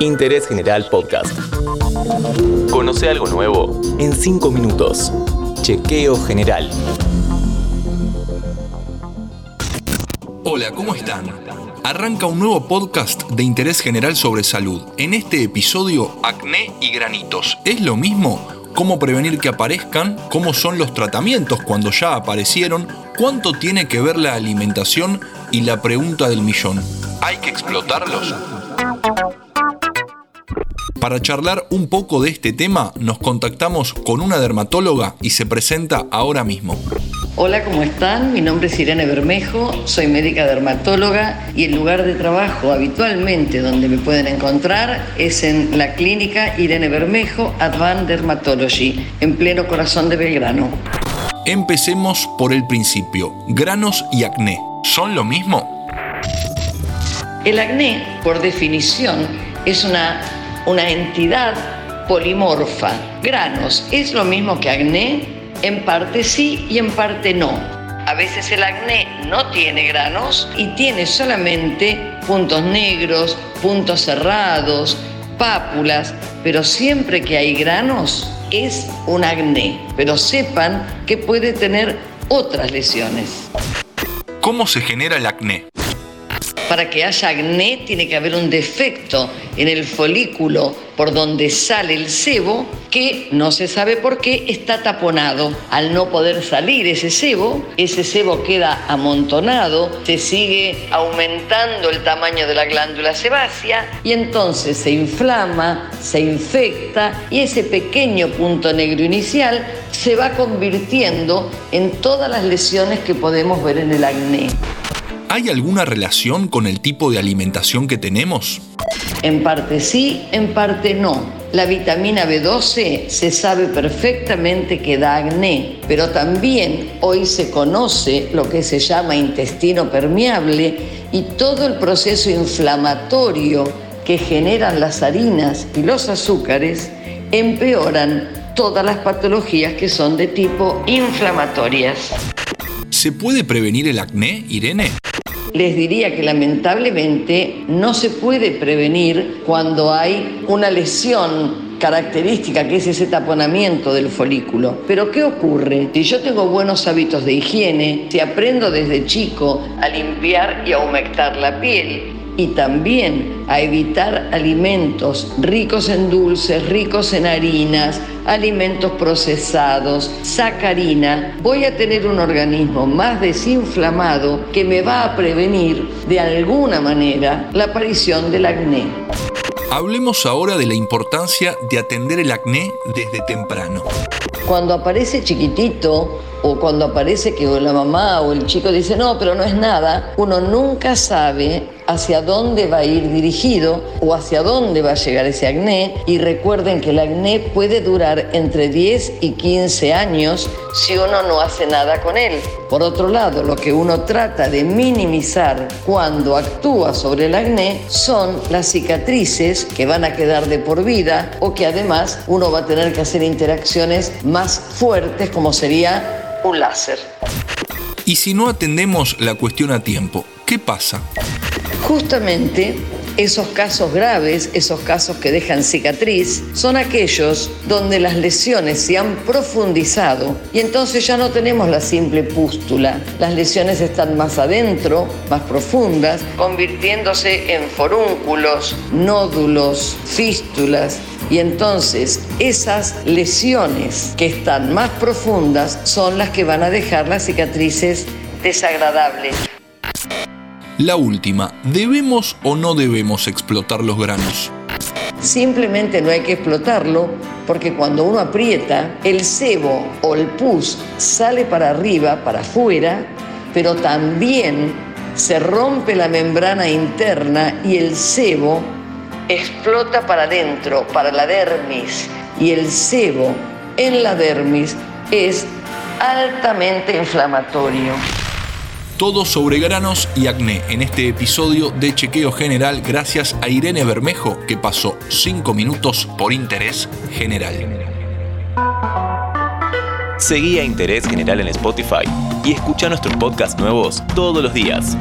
Interés General Podcast. Conoce algo nuevo en 5 minutos. Chequeo General. Hola, ¿cómo están? Arranca un nuevo podcast de interés general sobre salud. En este episodio, acné y granitos. ¿Es lo mismo? ¿Cómo prevenir que aparezcan? ¿Cómo son los tratamientos cuando ya aparecieron? ¿Cuánto tiene que ver la alimentación? Y la pregunta del millón. ¿Hay que explotarlos? Para charlar un poco de este tema, nos contactamos con una dermatóloga y se presenta ahora mismo. Hola, ¿cómo están? Mi nombre es Irene Bermejo, soy médica dermatóloga y el lugar de trabajo habitualmente donde me pueden encontrar es en la clínica Irene Bermejo Advanced Dermatology, en pleno corazón de Belgrano. Empecemos por el principio. Granos y acné, ¿son lo mismo? El acné, por definición, es una, una entidad polimorfa. Granos, ¿es lo mismo que acné? En parte sí y en parte no. A veces el acné no tiene granos y tiene solamente puntos negros, puntos cerrados, pápulas, pero siempre que hay granos es un acné. Pero sepan que puede tener otras lesiones. ¿Cómo se genera el acné? Para que haya acné tiene que haber un defecto en el folículo por donde sale el sebo que no se sabe por qué está taponado. Al no poder salir ese sebo, ese sebo queda amontonado, se sigue aumentando el tamaño de la glándula sebácea y entonces se inflama, se infecta y ese pequeño punto negro inicial se va convirtiendo en todas las lesiones que podemos ver en el acné. ¿Hay alguna relación con el tipo de alimentación que tenemos? En parte sí, en parte no. La vitamina B12 se sabe perfectamente que da acné, pero también hoy se conoce lo que se llama intestino permeable y todo el proceso inflamatorio que generan las harinas y los azúcares empeoran todas las patologías que son de tipo inflamatorias. ¿Se puede prevenir el acné, Irene? Les diría que lamentablemente no se puede prevenir cuando hay una lesión característica que es ese taponamiento del folículo. Pero ¿qué ocurre? Si yo tengo buenos hábitos de higiene, si aprendo desde chico a limpiar y a humectar la piel, y también a evitar alimentos ricos en dulces, ricos en harinas, alimentos procesados, sacarina, voy a tener un organismo más desinflamado que me va a prevenir de alguna manera la aparición del acné. Hablemos ahora de la importancia de atender el acné desde temprano. Cuando aparece chiquitito o cuando aparece que la mamá o el chico dice no, pero no es nada, uno nunca sabe hacia dónde va a ir dirigido o hacia dónde va a llegar ese acné. Y recuerden que el acné puede durar entre 10 y 15 años si uno no hace nada con él. Por otro lado, lo que uno trata de minimizar cuando actúa sobre el acné son las cicatrices que van a quedar de por vida o que además uno va a tener que hacer interacciones más fuertes como sería un láser. Y si no atendemos la cuestión a tiempo, ¿qué pasa? Justamente esos casos graves, esos casos que dejan cicatriz, son aquellos donde las lesiones se han profundizado y entonces ya no tenemos la simple pústula. Las lesiones están más adentro, más profundas, convirtiéndose en forúnculos, nódulos, fístulas. Y entonces esas lesiones que están más profundas son las que van a dejar las cicatrices desagradables. La última, ¿debemos o no debemos explotar los granos? Simplemente no hay que explotarlo porque cuando uno aprieta, el sebo o el pus sale para arriba, para afuera, pero también se rompe la membrana interna y el sebo explota para adentro, para la dermis. Y el sebo en la dermis es altamente inflamatorio. Todo sobre granos y acné en este episodio de Chequeo General gracias a Irene Bermejo que pasó 5 minutos por interés general. Seguí a Interés General en Spotify y escucha nuestros podcasts nuevos todos los días.